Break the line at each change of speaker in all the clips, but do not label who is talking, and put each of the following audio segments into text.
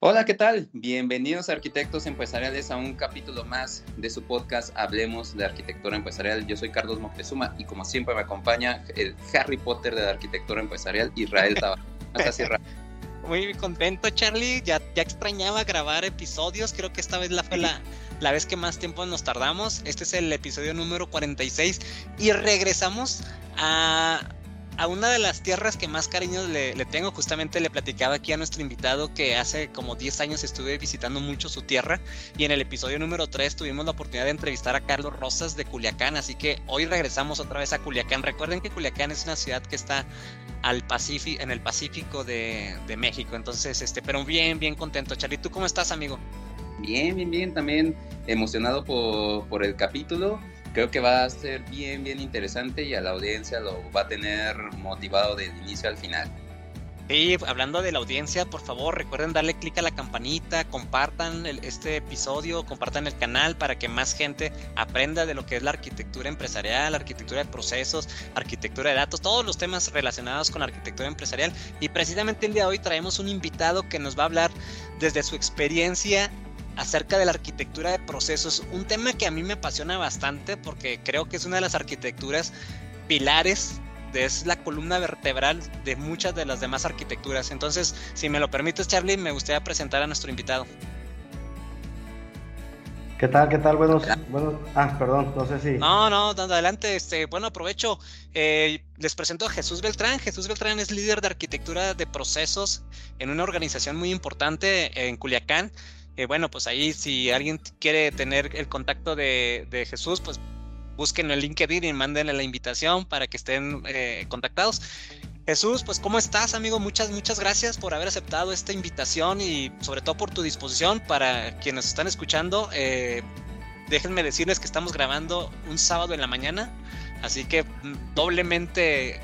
Hola, ¿qué tal? Bienvenidos arquitectos empresariales a un capítulo más de su podcast Hablemos de Arquitectura Empresarial. Yo soy Carlos Moctezuma y como siempre me acompaña el Harry Potter de la Arquitectura Empresarial, Israel Tabar.
Muy contento, Charlie. Ya, ya extrañaba grabar episodios. Creo que esta vez la fue la, la vez que más tiempo nos tardamos. Este es el episodio número 46 y regresamos a a una de las tierras que más cariño le, tengo, justamente le platicaba aquí a nuestro invitado que hace como 10 años estuve visitando mucho su tierra y en el episodio número 3 tuvimos la oportunidad de entrevistar a Carlos Rosas de Culiacán, así que hoy regresamos otra vez a Culiacán. Recuerden que Culiacán es una ciudad que está al Pacífico, en el Pacífico de, México, entonces, este, pero bien, bien contento. Charlie, ¿tú cómo estás, amigo?
Bien, bien, bien, también emocionado por, por el capítulo creo que va a ser bien, bien interesante y a la audiencia lo va a tener motivado del inicio al final.
Sí, hablando de la audiencia, por favor recuerden darle clic a la campanita, compartan este episodio, compartan el canal para que más gente aprenda de lo que es la arquitectura empresarial, arquitectura de procesos, arquitectura de datos, todos los temas relacionados con la arquitectura empresarial. Y precisamente el día de hoy traemos un invitado que nos va a hablar desde su experiencia acerca de la arquitectura de procesos, un tema que a mí me apasiona bastante porque creo que es una de las arquitecturas pilares, es la columna vertebral de muchas de las demás arquitecturas. Entonces, si me lo permites, Charlie, me gustaría presentar a nuestro invitado.
¿Qué tal? ¿Qué tal? Buenos, buenos, ah, perdón, no sé si.
No, no, adelante. Este, bueno, aprovecho. Eh, les presento a Jesús Beltrán. Jesús Beltrán es líder de arquitectura de procesos en una organización muy importante en Culiacán. Eh, bueno, pues ahí si alguien quiere tener el contacto de, Jesús, pues busquen el LinkedIn y mándenle la invitación para que estén eh, contactados. Jesús, pues ¿cómo estás, amigo? Muchas, muchas gracias por haber aceptado esta invitación y sobre todo por tu disposición para quienes están escuchando. Eh, déjenme decirles que estamos grabando un sábado en la mañana, así que mm, doblemente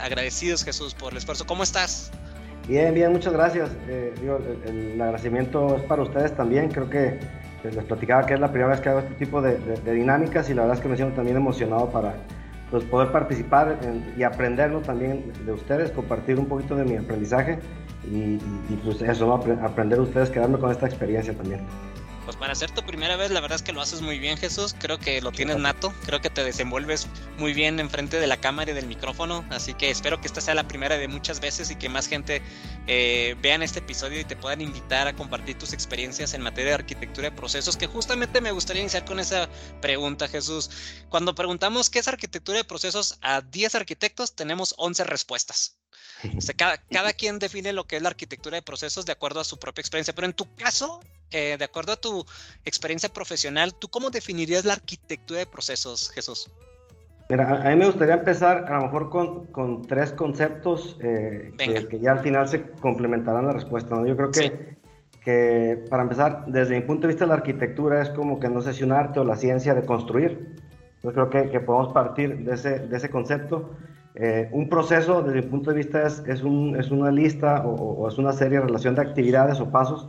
agradecidos, Jesús, por el esfuerzo. ¿Cómo estás?
Bien, bien, muchas gracias. Eh, el, agradecimiento es para ustedes también. Creo que les platicaba que es la primera vez que hago este tipo de, dinámicas y la verdad es que me siento también emocionado para pues, poder participar y aprenderlo también de ustedes, compartir un poquito de mi aprendizaje y, pues eso, aprender de ustedes, quedarme con esta experiencia también
pues para ser tu primera vez, la verdad es que lo haces muy bien, Jesús. Creo que lo tienes nato. Creo que te desenvuelves muy bien enfrente de la cámara y del micrófono. Así que espero que esta sea la primera de muchas veces y que más gente eh, vean este episodio y te puedan invitar a compartir tus experiencias en materia de arquitectura de procesos. Que justamente me gustaría iniciar con esa pregunta, Jesús. Cuando preguntamos qué es arquitectura de procesos a 10 arquitectos, tenemos 11 respuestas. Cada, cada quien define lo que es la arquitectura de procesos de acuerdo a su propia experiencia, pero en tu caso, eh, de acuerdo a tu experiencia profesional, ¿tú cómo definirías la arquitectura de procesos, Jesús?
Mira, a mí me gustaría empezar a lo mejor con, con tres conceptos eh, que, ya al final se complementarán la respuesta. ¿no? Yo creo que, que, para empezar, desde mi punto de vista, la arquitectura es como que no sé si un arte o la ciencia de construir. Yo creo que, que podemos partir de ese, de ese concepto. Eh, un proceso, desde mi punto de vista, es, es, un, es una lista o, es una serie de relación de actividades o pasos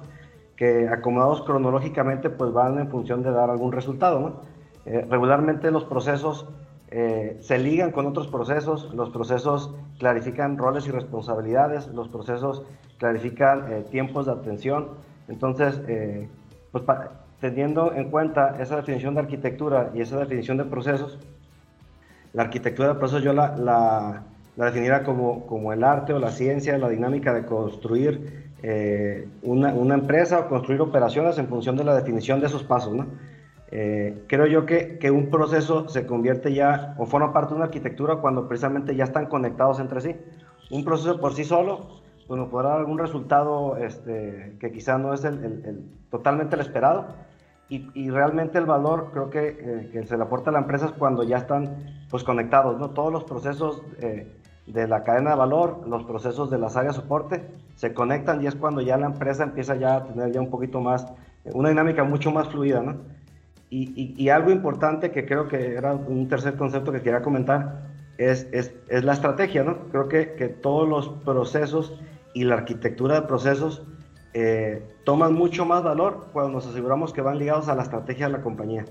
que acomodados cronológicamente pues van en función de dar algún resultado. Eh, regularmente los procesos eh, se ligan con otros procesos, los procesos clarifican roles y responsabilidades, los procesos clarifican tiempos de atención. Entonces, pues, teniendo en cuenta esa definición de arquitectura y esa definición de procesos, la arquitectura de procesos yo la, la, definiría como, como, el arte o la ciencia, la dinámica de construir eh, una, una, empresa o construir operaciones en función de la definición de esos pasos. ¿no? Eh, creo yo que, que, un proceso se convierte ya o forma parte de una arquitectura cuando precisamente ya están conectados entre sí. Un proceso por sí solo pues nos podrá dar algún resultado este, que quizá no es el, el, totalmente el esperado, y, realmente el valor creo que, eh, que, se le aporta a la empresa es cuando ya están pues conectados, ¿no? Todos los procesos eh, de la cadena de valor, los procesos de las áreas de soporte se conectan y es cuando ya la empresa empieza ya a tener ya un poquito más, una dinámica mucho más fluida, ¿no? Y, y, algo importante que creo que era un tercer concepto que quería comentar es, es, es la estrategia, ¿no? Creo que, que todos los procesos y la arquitectura de procesos eh, toman mucho más valor cuando nos aseguramos que van ligados a la estrategia de la compañía.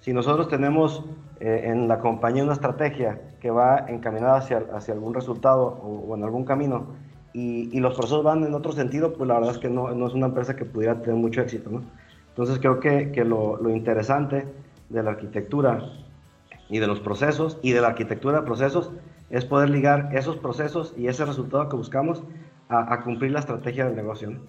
Si nosotros tenemos eh, en la compañía una estrategia que va encaminada hacia, hacia algún resultado o, en algún camino y, los procesos van en otro sentido, pues la verdad es que no, no es una empresa que pudiera tener mucho éxito, ¿no? Entonces creo que, que lo, lo, interesante de la arquitectura y de los procesos y de la arquitectura de procesos es poder ligar esos procesos y ese resultado que buscamos a, a cumplir la estrategia del negocio. ¿no?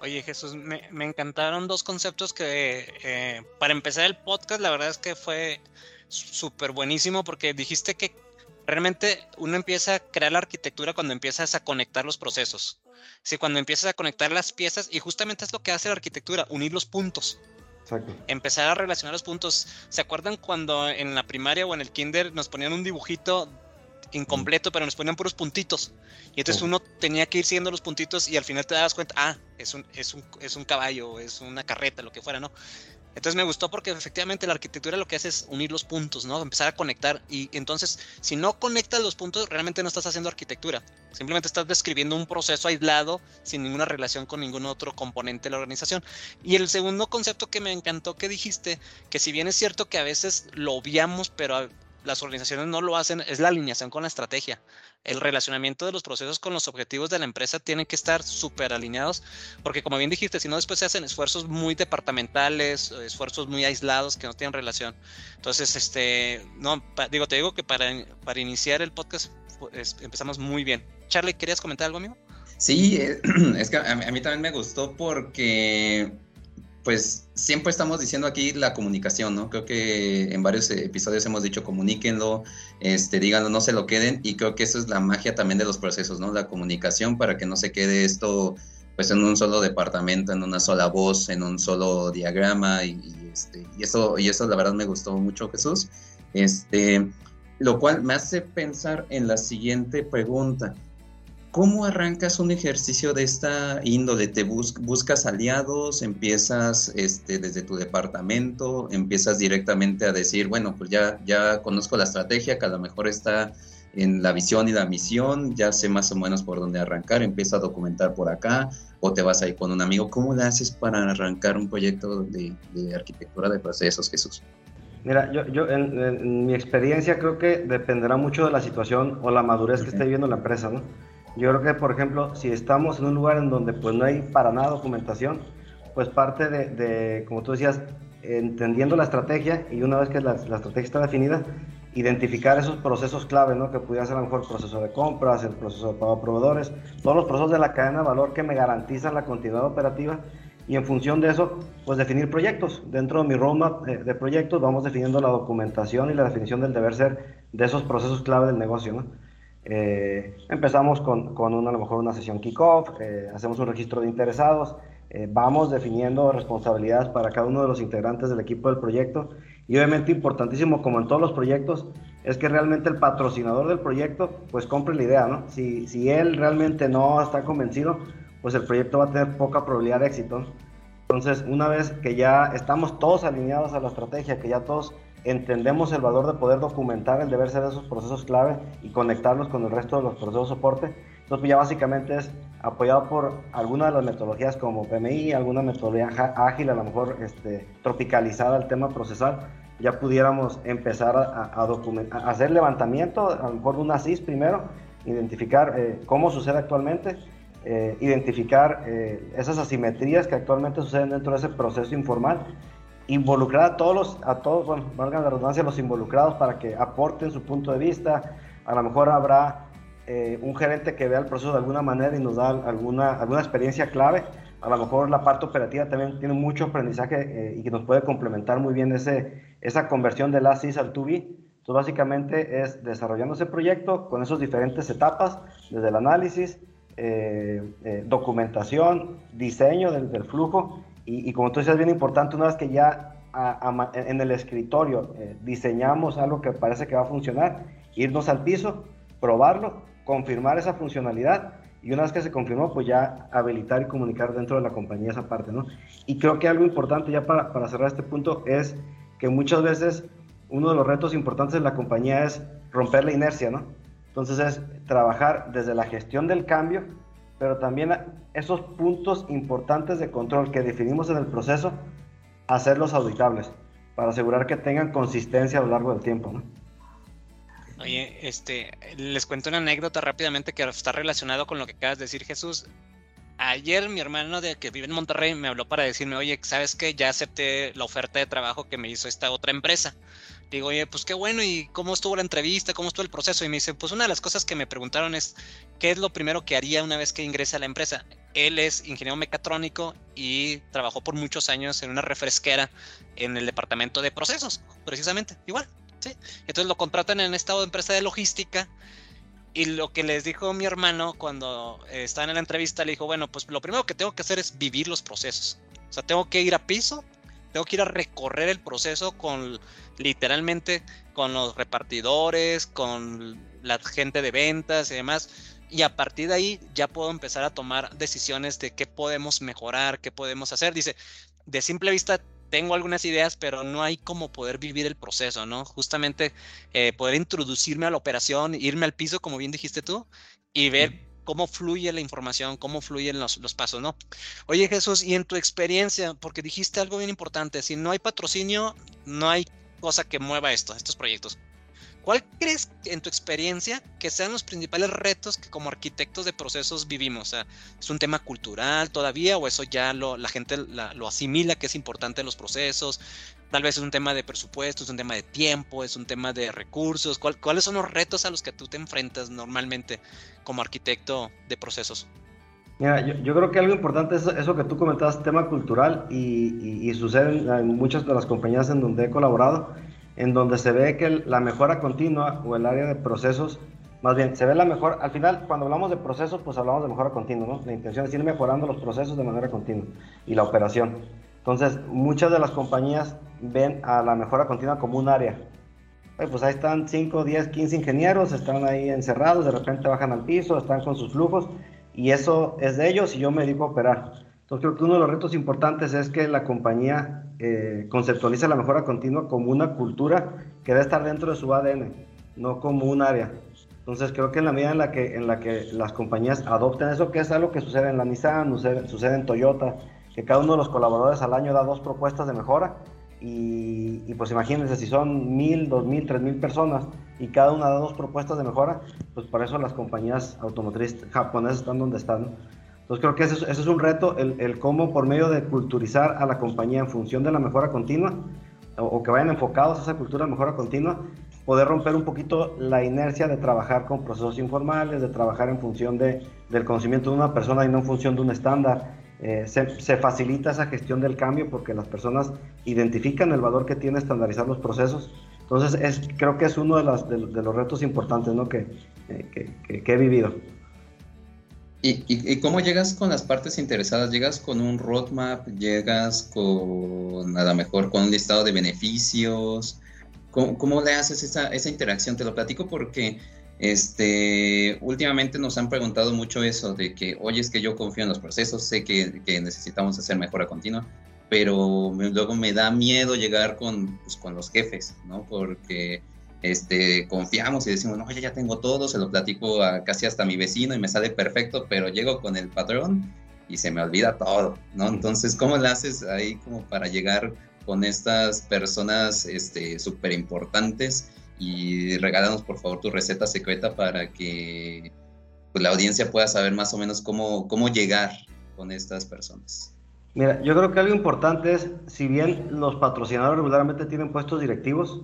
Oye Jesús, me, me, encantaron dos conceptos que eh, para empezar el podcast la verdad es que fue súper buenísimo porque dijiste que realmente uno empieza a crear la arquitectura cuando empiezas a conectar los procesos. Sí, cuando empiezas a conectar las piezas y justamente es lo que hace la arquitectura, unir los puntos. Exacto. Empezar a relacionar los puntos. ¿Se acuerdan cuando en la primaria o en el kinder nos ponían un dibujito incompleto, pero nos ponían puros puntitos? Y entonces uno tenía que ir siguiendo los puntitos y al final te das cuenta, ah, es un, es un, es un caballo, es una carreta, lo que fuera, ¿no? Entonces me gustó porque efectivamente la arquitectura lo que hace es unir los puntos, ¿no? Empezar a conectar. Y entonces, si no conectas los puntos, realmente no estás haciendo arquitectura. Simplemente estás describiendo un proceso aislado, sin ninguna relación con ningún otro componente de la organización. Y el segundo concepto que me encantó que dijiste, que si bien es cierto que a veces lo obviamos, pero las organizaciones no lo hacen, es la alineación con la estrategia el relacionamiento de los procesos con los objetivos de la empresa tienen que estar súper alineados, porque como bien dijiste, si no después se hacen esfuerzos muy departamentales, esfuerzos muy aislados que no tienen relación. Entonces, este, no, digo, te digo que para, para iniciar el podcast pues, empezamos muy bien. Charlie, ¿querías comentar algo, amigo?
Sí, eh, es que a mí también me gustó porque pues siempre estamos diciendo aquí la comunicación, ¿no? Creo que en varios episodios hemos dicho comuníquenlo, este, díganlo, no se lo queden, y creo que eso es la magia también de los procesos, ¿no? La comunicación para que no se quede esto pues en un solo departamento, en una sola voz, en un solo diagrama, y, este, y eso, y eso la verdad me gustó mucho, Jesús. Este, lo cual me hace pensar en la siguiente pregunta. ¿Cómo arrancas un ejercicio de esta índole? ¿Te buscas aliados? ¿Empiezas este, desde tu departamento? ¿Empiezas directamente a decir, bueno, pues ya, ya conozco la estrategia que a lo mejor está en la visión y la misión, ya sé más o menos por dónde arrancar, empiezo a documentar por acá o te vas ahí con un amigo. ¿Cómo le haces para arrancar un proyecto de, arquitectura de procesos, Jesús?
Mira, yo, yo en, mi experiencia creo que dependerá mucho de la situación o la madurez que esté viviendo la empresa, ¿no? Yo creo que, por ejemplo, si estamos en un lugar en donde pues no hay para nada documentación, pues parte de, como tú decías, entendiendo la estrategia y una vez que la, estrategia está definida, identificar esos procesos clave, ¿no? Que pudiera ser a lo mejor el proceso de compras, el proceso de pago a proveedores, todos los procesos de la cadena de valor que me garantizan la continuidad operativa y en función de eso, pues definir proyectos. Dentro de mi roadmap de, de proyectos vamos definiendo la documentación y la definición del deber ser de esos procesos clave del negocio, ¿no? Eh, empezamos con, con una, a lo mejor una sesión kickoff, eh, hacemos un registro de interesados, eh, vamos definiendo responsabilidades para cada uno de los integrantes del equipo del proyecto y obviamente importantísimo como en todos los proyectos es que realmente el patrocinador del proyecto pues compre la idea, ¿no? Si, si él realmente no está convencido, pues el proyecto va a tener poca probabilidad de éxito. Entonces, una vez que ya estamos todos alineados a la estrategia, que ya todos entendemos el valor de poder documentar el deber ser de esos procesos clave y conectarlos con el resto de los procesos soporte. Entonces, pues, ya básicamente es apoyado por alguna de las metodologías como PMI, alguna metodología ágil, a lo mejor este, tropicalizada al tema procesal, ya pudiéramos empezar a, documentar, a hacer levantamiento, a lo mejor una CIS primero, identificar eh, cómo sucede actualmente, eh, identificar eh, esas asimetrías que actualmente suceden dentro de ese proceso informal involucrar a todos los, a todos, bueno, valga la redundancia, los involucrados para que aporten su punto de vista. A lo mejor habrá eh, un gerente que vea el proceso de alguna manera y nos da alguna, alguna experiencia clave. A lo mejor la parte operativa también tiene mucho aprendizaje eh, y que nos puede complementar muy bien ese, esa conversión de la CIS al 2B. Entonces, básicamente es desarrollando ese proyecto con esas diferentes etapas, desde el análisis, eh, documentación, diseño del, del flujo y, como tú decías, bien importante, una vez que ya en el escritorio eh, diseñamos algo que parece que va a funcionar, irnos al piso, probarlo, confirmar esa funcionalidad y una vez que se confirmó, pues ya habilitar y comunicar dentro de la compañía esa parte, ¿no? Y creo que algo importante ya para, para cerrar este punto es que muchas veces uno de los retos importantes de la compañía es romper la inercia, ¿no? Entonces es trabajar desde la gestión del cambio pero también esos puntos importantes de control que definimos en el proceso, hacerlos auditables para asegurar que tengan consistencia a lo largo del tiempo.
Oye, este, les cuento una anécdota rápidamente que está relacionado con lo que acabas de decir, Jesús. Ayer mi hermano de que vive en Monterrey me habló para decirme, oye, ¿sabes qué? Ya acepté la oferta de trabajo que me hizo esta otra empresa. Digo, oye, pues qué bueno, ¿y cómo estuvo la entrevista? ¿Cómo estuvo el proceso? Y me dice, pues una de las cosas que me preguntaron es, ¿qué es lo primero que haría una vez que ingrese a la empresa? Él es ingeniero mecatrónico y trabajó por muchos años en una refresquera en el departamento de procesos, precisamente, igual. ¿sí? Entonces lo contratan en esta empresa de logística y lo que les dijo mi hermano cuando estaba en la entrevista, le dijo, bueno, pues lo primero que tengo que hacer es vivir los procesos. O sea, tengo que ir a piso, tengo que ir a recorrer el proceso con literalmente con los repartidores, con la gente de ventas y demás. Y a partir de ahí ya puedo empezar a tomar decisiones de qué podemos mejorar, qué podemos hacer. Dice, de simple vista tengo algunas ideas, pero no hay como poder vivir el proceso, ¿no? Justamente eh, poder introducirme a la operación, irme al piso, como bien dijiste tú, y ver cómo fluye la información, cómo fluyen los, los, pasos, ¿no? Oye Jesús, y en tu experiencia, porque dijiste algo bien importante, si no hay patrocinio, no hay cosa que mueva esto, estos proyectos. ¿Cuál crees en tu experiencia que sean los principales retos que como arquitectos de procesos vivimos? ¿Es un tema cultural todavía o eso ya lo, la gente lo asimila que es importante en los procesos? Tal vez es un tema de presupuesto, es un tema de tiempo, es un tema de recursos. ¿Cuáles son los retos a los que tú te enfrentas normalmente como arquitecto de procesos?
Mira, yo, creo que algo importante es eso que tú comentabas, tema cultural, y, y sucede en muchas de las compañías en donde he colaborado en donde se ve que la mejora continua o el área de procesos, más bien, se ve la mejor, al final, cuando hablamos de procesos, pues hablamos de mejora continua, ¿no? La intención es ir mejorando los procesos de manera continua y la operación. Entonces, muchas de las compañías ven a la mejora continua como un área. pues ahí están 5, 10, 15 ingenieros, están ahí encerrados, de repente bajan al piso, están con sus flujos, y eso es de ellos y yo me dedico a operar. Entonces creo que uno de los retos importantes es que la compañía eh, conceptualiza la mejora continua como una cultura que debe estar dentro de su ADN, no como un área. Entonces creo que en la medida en la que, en la que las compañías adopten eso, que es algo que sucede en la Nissan, sucede, en Toyota, que cada uno de los colaboradores al año da dos propuestas de mejora, y, y, pues imagínense, si son mil, dos mil, tres mil personas y cada una da dos propuestas de mejora, pues por eso las compañías automotrices japonesas están donde están. Entonces creo que ese, es un reto, el, cómo por medio de culturizar a la compañía en función de la mejora continua, o, que vayan enfocados a esa cultura de mejora continua, poder romper un poquito la inercia de trabajar con procesos informales, de trabajar en función de, del conocimiento de una persona y no en función de un estándar. Eh, se, facilita esa gestión del cambio porque las personas identifican el valor que tiene estandarizar los procesos. Entonces, es, creo que es uno de, las, de, los retos importantes ¿no? que, que, que he vivido.
¿Y, cómo llegas con las partes interesadas? ¿Llegas con un roadmap? ¿Llegas con, a lo mejor, con un listado de beneficios? ¿Cómo, le haces esa, esa, interacción? Te lo platico porque este, últimamente nos han preguntado mucho eso de que, oye, es que yo confío en los procesos, sé que, que necesitamos hacer mejora continua, pero luego me da miedo llegar con, pues, con los jefes, ¿no? Porque este, confiamos y decimos, no, ya, ya tengo todo, se lo platico a casi hasta mi vecino y me sale perfecto, pero llego con el patrón y se me olvida todo, ¿no? Entonces, ¿cómo le haces ahí como para llegar con estas personas este, súper importantes? Y regálanos por favor tu receta secreta para que pues, la audiencia pueda saber más o menos cómo, cómo llegar con estas personas.
Mira, yo creo que algo importante es, si bien los patrocinadores regularmente tienen puestos directivos,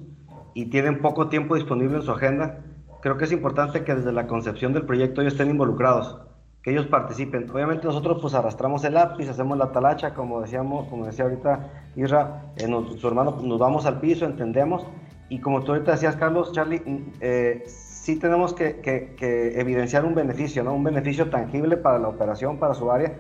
y tienen poco tiempo disponible en su agenda, creo que es importante que desde la concepción del proyecto ellos estén involucrados, que ellos participen. Obviamente nosotros pues arrastramos el lápiz, hacemos la talacha, como decíamos, como decía ahorita Isra, eh, su hermano, nos vamos al piso, entendemos, y como tú ahorita decías, Carlos, Charlie, mm, eh, sí tenemos que, que, evidenciar un beneficio, ¿no? Un beneficio tangible para la operación, para su área,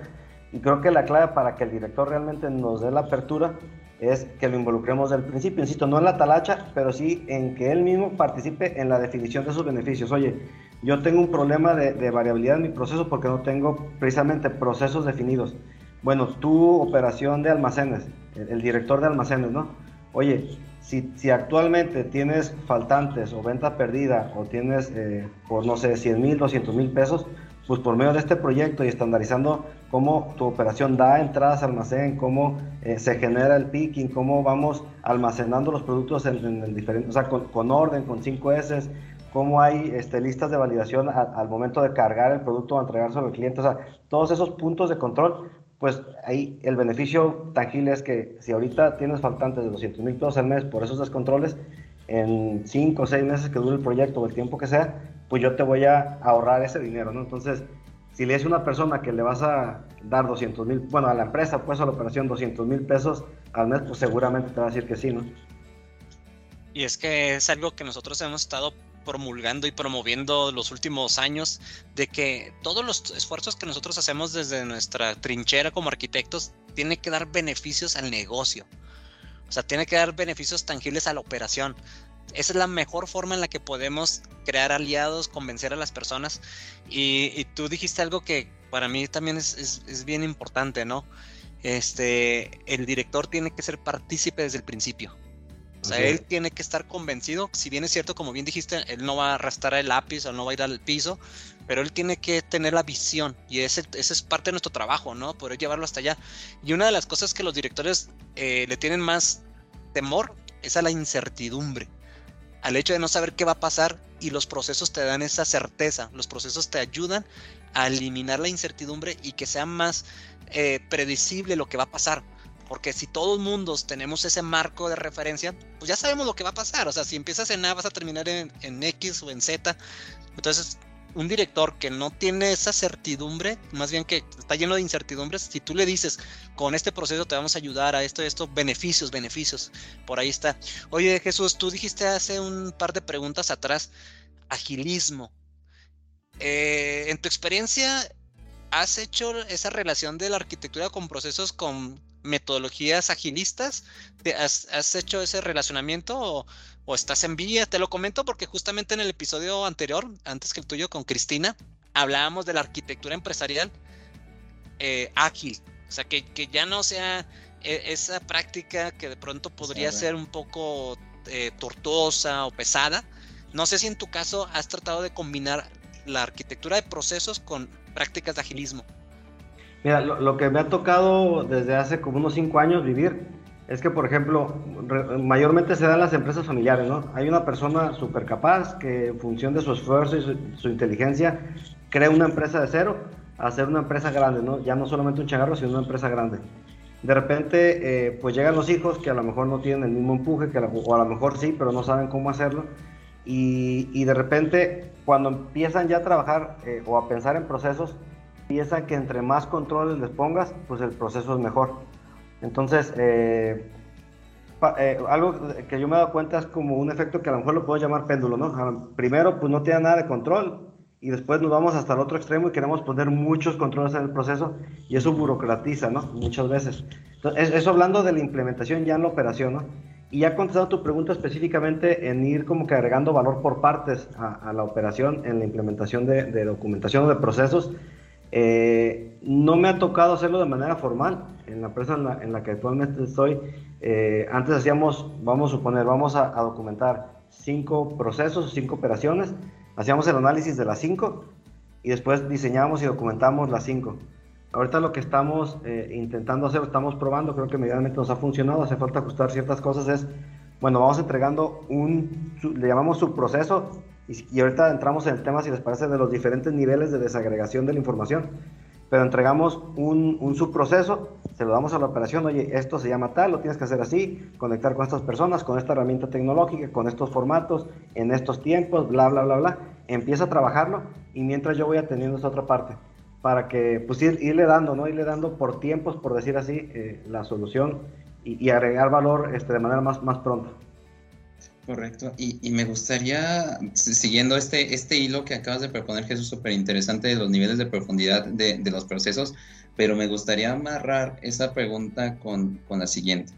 y creo que la clave para que el director realmente nos dé la apertura es que lo involucremos del principio, insisto, no en la talacha, pero sí en que él mismo participe en la definición de sus beneficios. Oye, yo tengo un problema de, variabilidad en mi proceso porque no tengo precisamente procesos definidos. Bueno, tu operación de almacenes, el, director de almacenes, ¿no? Oye, si, si, actualmente tienes faltantes o venta perdida o tienes, eh, por no sé, 100 mil, 200 mil pesos, pues por medio de este proyecto y estandarizando cómo tu operación da entradas al almacén, cómo eh, se genera el picking, cómo vamos almacenando los productos en, el diferente, o sea, con, orden, con 5 S, cómo hay este, listas de validación al momento de cargar el producto o entregárselo al cliente, o sea, todos esos puntos de control, pues ahí el beneficio tangible es que si ahorita tienes faltantes de 200 mil pesos al mes por esos descontroles, en 5 o 6 meses que dure el proyecto o el tiempo que sea, pues yo te voy a ahorrar ese dinero, ¿no? Entonces, si le es una persona que le vas a dar 200 mil, bueno, a la empresa, pues a la operación 200 mil pesos al mes, pues seguramente te va a decir que sí, ¿no?
Y es que es algo que nosotros hemos estado promulgando y promoviendo los últimos años, de que todos los esfuerzos que nosotros hacemos desde nuestra trinchera como arquitectos tiene que dar beneficios al negocio. O sea, tiene que dar beneficios tangibles a la operación. Esa es la mejor forma en la que podemos crear aliados, convencer a las personas. Y, tú dijiste algo que para mí también es, bien importante, ¿no? Este, el director tiene que ser partícipe desde el principio. O sea, él tiene que estar convencido, si bien es cierto, como bien dijiste, él no va a arrastrar el lápiz o no va a ir al piso, pero él tiene que tener la visión y ese, ese es parte de nuestro trabajo, ¿no? Poder llevarlo hasta allá. Y una de las cosas que los directores eh, le tienen más temor es a la incertidumbre al hecho de no saber qué va a pasar y los procesos te dan esa certeza, los procesos te ayudan a eliminar la incertidumbre y que sea más eh, predecible lo que va a pasar. Porque si todos mundos tenemos ese marco de referencia, pues ya sabemos lo que va a pasar. O sea, si empiezas en A vas a terminar en, en X o en Z. Entonces un director que no tiene esa certidumbre, más bien que está lleno de incertidumbres, si tú le dices, con este proceso te vamos a ayudar a esto, esto, beneficios, beneficios, por ahí está. Oye Jesús, tú dijiste hace un par de preguntas atrás, agilismo. Eh, en tu experiencia, ¿has hecho esa relación de la arquitectura con procesos con metodologías agilistas? ¿Has, has hecho ese relacionamiento o, o estás en vía. Te lo comento porque justamente en el episodio anterior, antes que el tuyo con Cristina, hablábamos de la arquitectura empresarial eh, ágil. O sea, que, ya no sea e, esa práctica que de pronto podría ser un poco eh, tortuosa o pesada. No sé si en tu caso has tratado de combinar la arquitectura de procesos con prácticas de agilismo.
Mira, lo, lo que me ha tocado desde hace como unos cinco años vivir es que, por ejemplo, mayormente se dan las empresas familiares, ¿no? Hay una persona súper capaz que en función de su esfuerzo y su, inteligencia crea una empresa de cero a hacer una empresa grande, ¿no? Ya no solamente un changarro, sino una empresa grande. De repente, eh, pues llegan los hijos que a lo mejor no tienen el mismo empuje, que o a lo mejor sí, pero no saben cómo hacerlo. Y, y de repente, cuando empiezan ya a trabajar eh, o a pensar en procesos, piensan que entre más controles les pongas, pues el proceso es mejor. Entonces, eh, eh, algo que yo me he dado cuenta es como un efecto que a lo mejor lo puedo llamar péndulo, ¿no? Primero, pues no tiene nada de control y después nos vamos hasta el otro extremo y queremos poner muchos controles en el proceso y eso burocratiza, ¿no? Muchas veces. Entonces, eso hablando de la implementación ya en la operación, ¿no? Y ya contestado tu pregunta específicamente en ir como que agregando valor por partes a, la operación en la implementación de, de documentación o de procesos, eh, no me ha tocado hacerlo de manera formal en la empresa en la, que actualmente estoy. Eh, antes hacíamos, vamos a suponer, vamos a, documentar cinco procesos, cinco operaciones, hacíamos el análisis de las cinco y después diseñamos y documentamos las cinco. Ahorita lo que estamos eh, intentando hacer, estamos probando, creo que medianamente nos ha funcionado, hace falta ajustar ciertas cosas, es, bueno, vamos entregando un, le llamamos subproceso, y, ahorita entramos en el tema, si les parece, de los diferentes niveles de desagregación de la información. Pero entregamos un, un subproceso, se lo damos a la operación, oye, esto se llama tal, lo tienes que hacer así, conectar con estas personas, con esta herramienta tecnológica, con estos formatos, en estos tiempos, bla, bla, bla, bla. Empieza a trabajarlo y mientras yo voy atendiendo esa otra parte, para que, pues, irle dando, ¿no? Irle dando por tiempos, por decir así, eh, la solución y, y, agregar valor este, de manera más, más pronta.
Correcto. Y, me gustaría, siguiendo este, este hilo que acabas de proponer, Jesús, súper interesante de los niveles de profundidad de, los procesos, pero me gustaría amarrar esa pregunta con, la siguiente.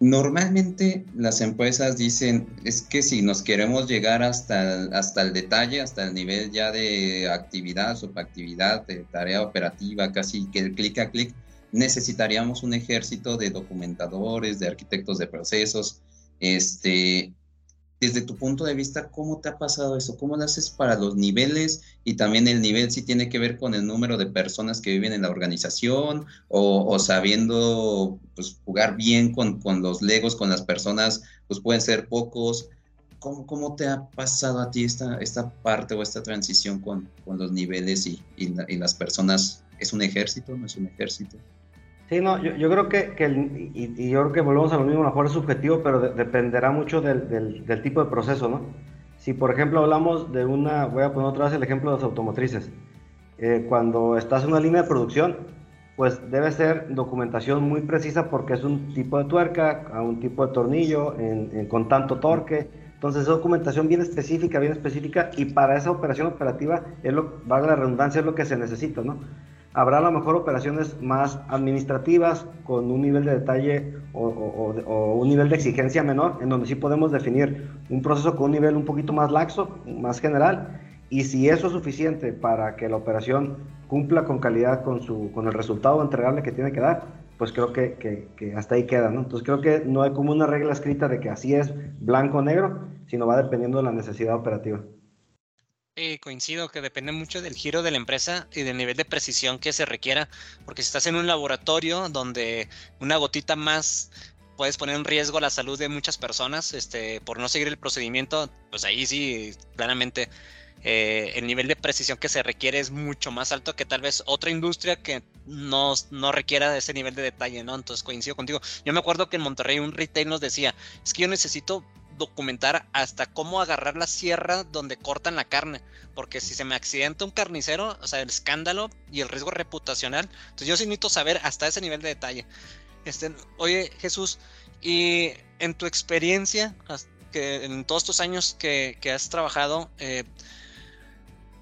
Normalmente las empresas dicen, es que si nos queremos llegar hasta el, hasta el detalle, hasta el nivel ya de actividad, subactividad, de tarea operativa, casi que el clic a clic, necesitaríamos un ejército de documentadores, de arquitectos de procesos, este, desde tu punto de vista, ¿cómo te ha pasado eso? ¿Cómo lo haces para los niveles? Y también el nivel si tiene que ver con el número de personas que viven en la organización o, sabiendo pues, jugar bien con, los legos, con las personas, pues pueden ser pocos. ¿cómo, te ha pasado a ti esta, esta parte o esta transición con, con los niveles y, y, las personas? ¿Es un ejército? ¿No es un ejército?
Sí, no, yo, yo creo que, que el, y, yo creo que volvemos a lo mismo, mejor es subjetivo, pero dependerá mucho del, del, del, tipo de proceso, ¿no? Si por ejemplo hablamos de una, voy a poner otra vez el ejemplo de las automotrices, eh, cuando estás en una línea de producción, pues debe ser documentación muy precisa porque es un tipo de tuerca, un tipo de tornillo, con tanto torque. Entonces, es documentación bien específica, bien específica, y para esa operación operativa, es lo, valga la redundancia, es lo que se necesita, ¿no? Habrá a lo mejor operaciones más administrativas, con un nivel de detalle o, un nivel de exigencia menor, en donde sí podemos definir un proceso con un nivel un poquito más laxo, más general, y si eso es suficiente para que la operación cumpla con calidad con, su, con el resultado entregable que tiene que dar, pues creo que, que, hasta ahí queda, ¿no? Entonces creo que no hay como una regla escrita de que así es blanco o negro, sino va dependiendo de la necesidad operativa.
Sí, coincido que depende mucho del giro de la empresa y del nivel de precisión que se requiera, porque si estás en un laboratorio donde una gotita más puedes poner en riesgo la salud de muchas personas este, por no seguir el procedimiento, pues ahí sí, claramente eh, el nivel de precisión que se requiere es mucho más alto que tal vez otra industria que no, no requiera ese nivel de detalle, ¿no? Entonces coincido contigo. Yo me acuerdo que en Monterrey un retail nos decía, es que yo necesito documentar hasta cómo agarrar la sierra donde cortan la carne, porque si se me accidenta un carnicero, o sea, el escándalo y el riesgo reputacional, entonces yo sí necesito saber hasta ese nivel de detalle. Este, oye, Jesús, y en tu experiencia, que en todos estos años que, que has trabajado, eh,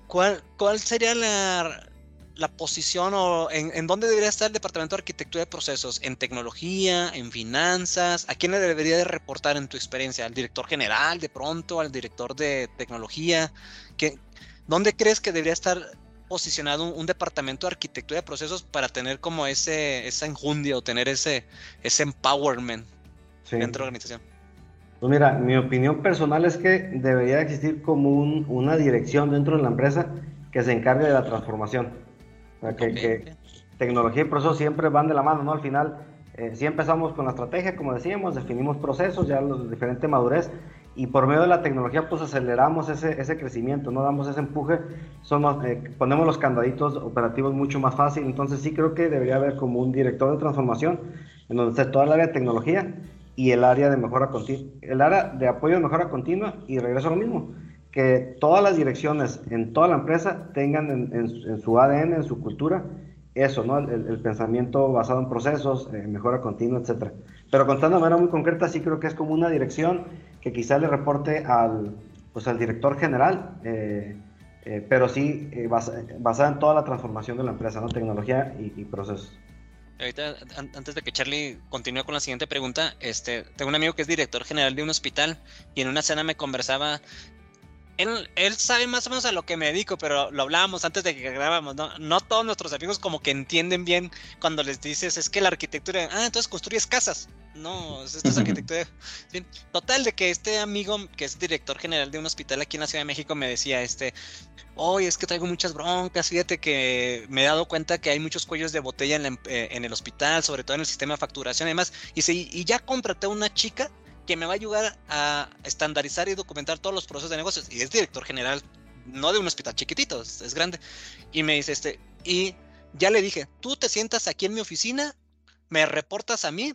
¿Cuál, cuál sería la, la posición o en, dónde debería estar el Departamento de Arquitectura de Procesos? ¿En tecnología? ¿En finanzas? ¿A quién le debería de reportar en tu experiencia? ¿Al director general de pronto? ¿Al director de tecnología? ¿Qué, ¿Dónde crees que debería estar posicionado un, departamento de arquitectura de procesos para tener como ese, esa enjundia o tener ese, ese empowerment dentro de la organización?
Pues mira, mi opinión personal es que debería existir como una dirección dentro de la empresa que se encargue de la transformación. O sea, que, tecnología y proceso siempre van de la mano, ¿no? Al final, eh, si empezamos con la estrategia, como decíamos, definimos procesos, ya los de diferente madurez, y por medio de la tecnología, pues aceleramos ese, ese crecimiento, ¿no? Damos ese empuje, somos, eh, ponemos los candaditos operativos mucho más fácil. Entonces, sí creo que debería haber como un director de transformación en donde esté toda el área de tecnología y el área de mejora continua, el área de apoyo de mejora continua y regreso a lo mismo, que todas las direcciones en toda la empresa tengan en, su ADN, en su cultura, eso, ¿no? El, pensamiento basado en procesos, mejora continua, etcétera. Pero contando de manera muy concreta, sí creo que es como una dirección que quizá le reporte al, pues, al director general, eh, eh, pero sí eh, basada en toda la transformación de la empresa, ¿no? Tecnología y procesos.
Ahorita, antes de que Charlie continúe con la siguiente pregunta, este, tengo un amigo que es director general de un hospital y en una cena me conversaba. Él, él sabe más o menos a lo que me dedico, pero lo hablábamos antes de que grabáramos, ¿no? No todos nuestros amigos como que entienden bien cuando les dices, es que la arquitectura, ah, entonces construyes casas. No, esto es arquitectura. Total, de que este amigo, que es director general de un hospital aquí en la Ciudad de México, me decía, este, hoy es que traigo muchas broncas, fíjate que me he dado cuenta que hay muchos cuellos de botella en, eh, el hospital, sobre todo en el sistema de facturación y demás, y, y ya contraté a una chica que me va a ayudar a estandarizar y documentar todos los procesos de negocios, y es director general, no de un hospital chiquitito, es, grande, y me dice, este, y ya le dije, tú te sientas aquí en mi oficina, me reportas a mí,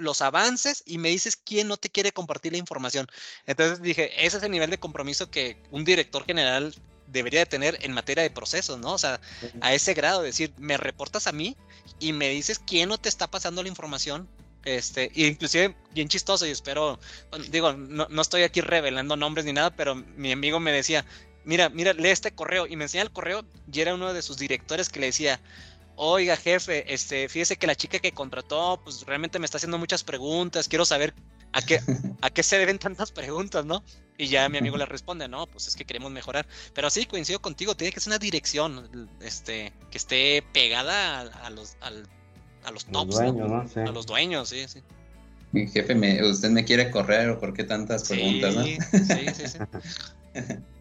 los avances y me dices quién no te quiere compartir la información. Entonces dije, ese es el nivel de compromiso que un director general debería de tener en materia de procesos, ¿no? O sea, a ese grado, decir, me reportas a mí y me dices quién no te está pasando la información. Este, y inclusive bien chistoso, y espero, digo, no, no estoy aquí revelando nombres ni nada, pero mi amigo me decía, mira, mira, lee este correo, y me enseña el correo, y era uno de sus directores que le decía, oiga jefe, este, fíjese que la chica que contrató, pues realmente me está haciendo muchas preguntas, quiero saber a qué, a qué se deben tantas preguntas, ¿no? Y ya mi amigo le responde, no, pues es que queremos mejorar. Pero sí, coincido contigo, tiene que ser una dirección, este, que esté pegada a, los, a los tops, a los dueños, sí, sí.
Mi jefe, me, ¿usted me quiere correr o por qué tantas preguntas,
sí, Sí, sí, sí.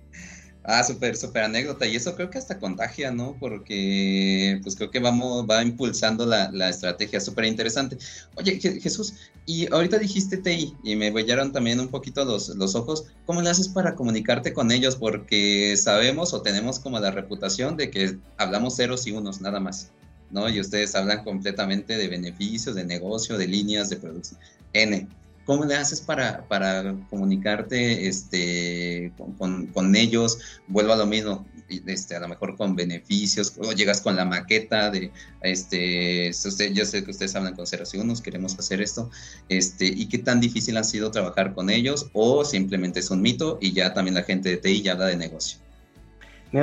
Ah, súper, súper anécdota. Y eso creo que hasta contagia, ¿no? Porque pues creo que vamos, va impulsando la, la estrategia. Súper interesante. Oye, Jesús, y ahorita dijiste TI y me huellaron también un poquito los, los ojos. ¿Cómo le haces para comunicarte con ellos? Porque sabemos o tenemos como la reputación de que hablamos ceros y unos, nada más. ¿No? Y ustedes hablan completamente de beneficios, de negocio, de líneas, de producción. N. ¿Cómo le haces para, para comunicarte este, con, ellos? Vuelvo a lo mismo, este, a lo mejor con beneficios, o llegas con la maqueta de, este, yo sé que ustedes hablan con ceros y unos, queremos hacer esto, este, y qué tan difícil ha sido trabajar con ellos, o simplemente es un mito y ya también la gente de TI ya habla de negocio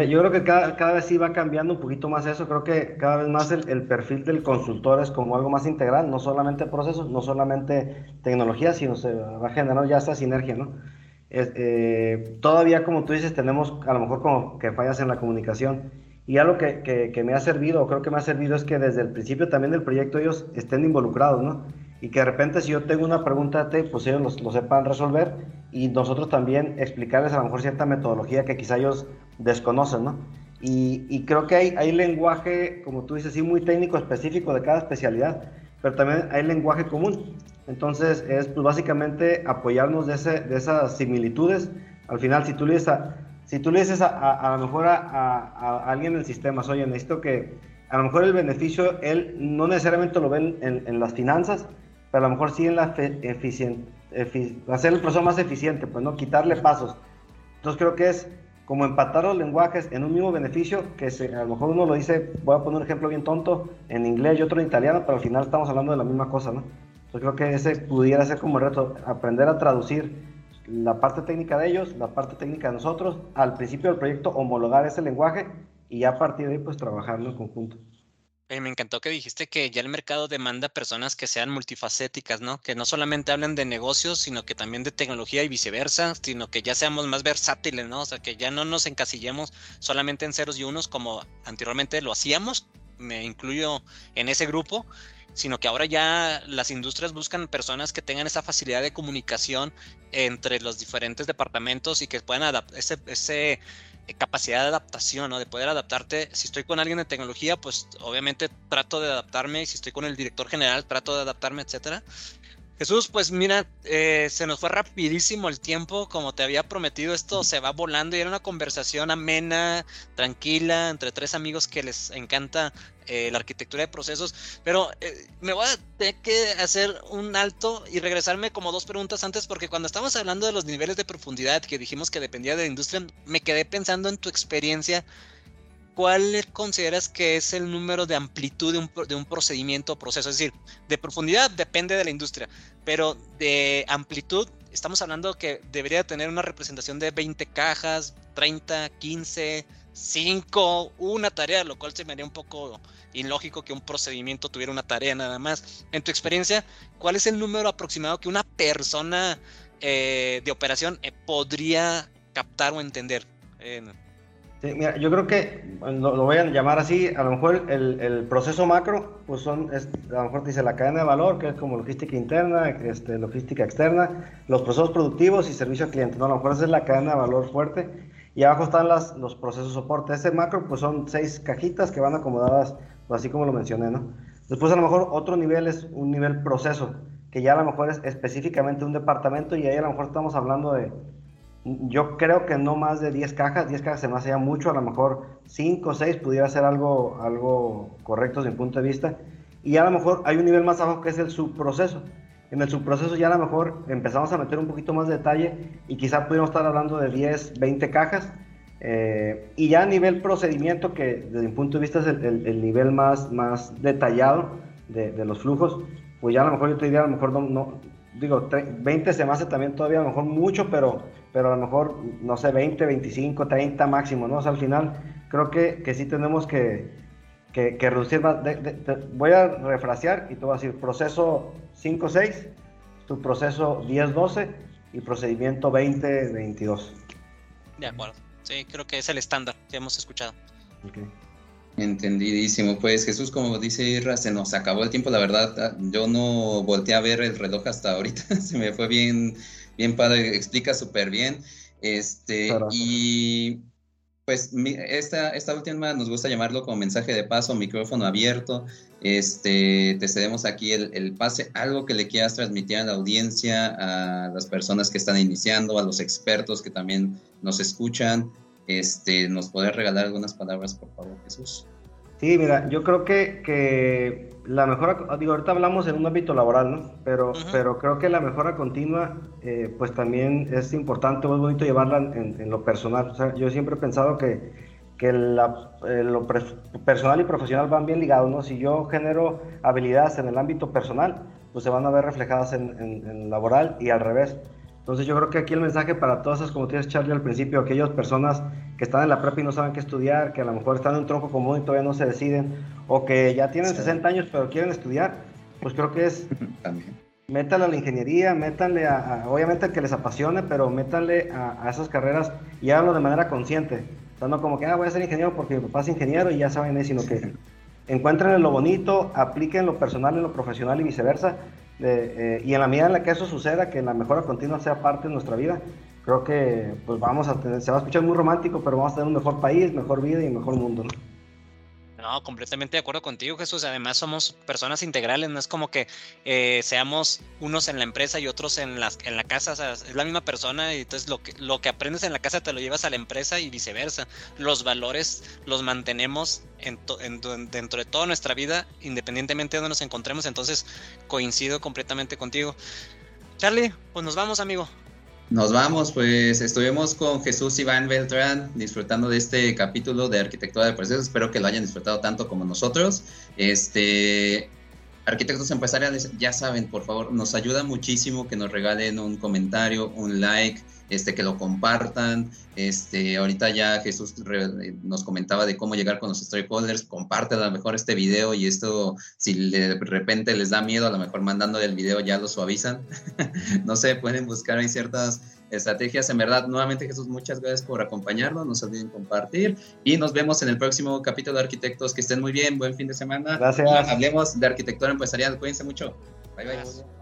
yo creo que cada, cada, vez sí va cambiando un poquito más eso. Creo que cada vez más el, el, perfil del consultor es como algo más integral, no solamente procesos, no solamente tecnología, sino se va generando ya esta sinergia, ¿no? Eh, todavía, como tú dices, tenemos a lo mejor como que fallas en la comunicación. Y algo que, que, que me ha servido, o creo que me ha servido, es que desde el principio también del proyecto ellos estén involucrados, ¿no? Y que de repente si yo tengo una pregunta, pues ellos lo, sepan resolver y nosotros también explicarles a lo mejor cierta metodología que quizá ellos desconocen, ¿no? Y, creo que hay, hay lenguaje, como tú dices, sí, muy técnico específico de cada especialidad, pero también hay lenguaje común. Entonces es pues básicamente apoyarnos de, ese, de esas similitudes. Al final, si tú le dices a, si tú le dices a, a, lo mejor a, alguien en el sistema, oye, necesito que a lo mejor el beneficio, él no necesariamente lo ve en, en las finanzas, pero a lo mejor sí en la eficiente, hacer el proceso más eficiente, pues no quitarle pasos. Entonces creo que es como empatar los lenguajes en un mismo beneficio, que a lo mejor uno lo dice, voy a poner un ejemplo bien tonto, en inglés y otro en italiano, pero al final estamos hablando de la misma cosa, ¿no? Entonces creo que ese pudiera ser como el reto, aprender a traducir la parte técnica de ellos, la parte técnica de nosotros, al principio del proyecto homologar ese lenguaje y ya a partir de ahí pues trabajarlo en conjunto.
Eh, me encantó que dijiste que ya el mercado demanda personas que sean multifacéticas, ¿no? Que no solamente hablen de negocios, sino que también de tecnología y viceversa, sino que ya seamos más versátiles, ¿no? O sea, que ya no nos encasillemos solamente en ceros y unos como anteriormente lo hacíamos, me incluyo en ese grupo, sino que ahora ya las industrias buscan personas que tengan esa facilidad de comunicación entre los diferentes departamentos y que puedan adaptar ese, capacidad de adaptación, ¿no? De poder adaptarte. Si estoy con alguien de tecnología, pues obviamente trato de adaptarme. Si estoy con el director general, trato de adaptarme, etcétera. Jesús, pues mira, eh, se nos fue rapidísimo el tiempo, como te había prometido, esto se va volando y era una conversación amena, tranquila, entre tres amigos que les encanta eh, la arquitectura de procesos, pero eh, me voy a tener que hacer un alto y regresarme como dos preguntas antes, porque cuando estamos hablando de los niveles de profundidad que dijimos que dependía de la industria, me quedé pensando en tu experiencia ¿cuál consideras que es el número de amplitud de un, de un, procedimiento o proceso? Es decir, de profundidad depende de la industria, pero de amplitud estamos hablando que debería tener una representación de 20 cajas, 30, 15, 5, una tarea, lo cual se me haría un poco ilógico que un procedimiento tuviera una tarea nada más. En tu experiencia, ¿cuál es el número aproximado que una persona eh, de operación eh, podría captar o entender?
Mira, yo creo que lo, voy a llamar así, a lo mejor el, proceso macro, pues son, a lo mejor dice la cadena de valor, que es como logística interna, este, logística externa, los procesos productivos y servicio al cliente, ¿no? A lo mejor esa es la cadena de valor fuerte. Y abajo están las, los procesos soporte. Ese macro, pues son seis cajitas que van acomodadas, pues así como lo mencioné, ¿no? Después a lo mejor otro nivel es un nivel proceso, que ya a lo mejor es específicamente un departamento y ahí a lo mejor estamos hablando de yo creo que no más de 10 cajas, 10 cajas se me hacía mucho, a lo mejor 5 o 6 pudiera ser algo, algo correcto desde mi punto de vista. Y a lo mejor hay un nivel más abajo que es el subproceso. En el subproceso ya a lo mejor empezamos a meter un poquito más de detalle y quizá pudiéramos estar hablando de 10, 20 cajas. Eh, y ya a nivel procedimiento, que desde mi punto de vista es el, el, nivel más, más detallado de, de, los flujos, pues ya a lo mejor yo te diría, a lo mejor no, digo, 20 se me hace también todavía a lo mejor mucho, pero, pero a lo mejor, no sé, 20, 25, 30 máximo, ¿no? O sea, al final creo que, que sí tenemos que, que, reducir más. voy a refrasear y te voy a decir proceso 5, 6, tu proceso 10, 12 y procedimiento 20, 22.
De acuerdo. Sí, creo que es el estándar que hemos escuchado.
Okay. Entendidísimo. Pues Jesús, como dice Irra, se nos acabó el tiempo, la verdad. Ah, yo no volteé a ver el reloj hasta ahorita. se me fue bien, bien padre, explica súper bien. Este, y Pues esta, esta última nos gusta llamarlo como mensaje de paso, micrófono abierto. Este, te cedemos aquí el, el, pase, algo que le quieras transmitir a la audiencia, a las personas que están iniciando, a los expertos que también nos escuchan. Este, ¿Nos puedes regalar algunas palabras, por favor, Jesús?
Sí, mira, yo creo que, que la mejora, digo, ahorita hablamos en un ámbito laboral, ¿no? Pero, pero creo que la mejora continua, eh, pues también es importante, es bonito llevarla en, lo personal. O sea, yo siempre he pensado que, que la, eh, lo personal y profesional van bien ligados, ¿no? Si yo genero habilidades en el ámbito personal, pues se van a ver reflejadas en, en laboral y al revés. Entonces yo creo que aquí el mensaje para todas esas, como tienes Charlie al principio, aquellas personas que están en la prepa y no saben qué estudiar, que a lo mejor están en un tronco común y todavía no se deciden, o que ya tienen 60 años pero quieren estudiar, pues creo que es... También. Métanle a la ingeniería, métanle a, obviamente que les apasione, pero métanle a, esas carreras y háganlo de manera consciente. O no como que, ah, voy a ser ingeniero porque mi papá es ingeniero y ya saben, sino que encuentren lo bonito, apliquen lo personal en lo profesional y viceversa eh, y en la medida en la que eso suceda, que la mejora continua sea parte de nuestra vida, creo que pues vamos a tener, se va a escuchar muy romántico, pero vamos a tener un mejor país, mejor vida y mejor mundo, ¿no?
No, completamente de acuerdo contigo, Jesús. Además, somos personas integrales, no es como que eh, seamos unos en la empresa y otros en, las, en la casa. Es la misma persona y entonces lo que, lo que aprendes en la casa te lo llevas a la empresa y viceversa. Los valores los mantenemos en dentro de toda nuestra vida, independientemente de donde nos encontremos. Entonces, coincido completamente contigo. Charlie, pues nos vamos, amigo.
Nos vamos, pues estuvimos con Jesús Iván Beltrán disfrutando de este capítulo de arquitectura de procesos. Espero que lo hayan disfrutado tanto como nosotros. Este, arquitectos empresariales, ya saben, por favor, nos ayuda muchísimo que nos regalen un comentario, un like, este, que lo compartan. Este, ahorita ya Jesús nos comentaba de cómo llegar con los stakeholders. Comparte a lo mejor este video y esto, si de repente les da miedo, a lo mejor mandándole el video ya lo suavizan. no sé, pueden buscar ahí ciertas estrategias. En verdad, nuevamente Jesús, muchas gracias por acompañarnos. No se olviden compartir y nos vemos en el próximo capítulo de Arquitectos. Que estén muy bien, buen fin de semana.
Gracias.
hablemos de arquitectura empresarial. Cuídense mucho. Bye bye.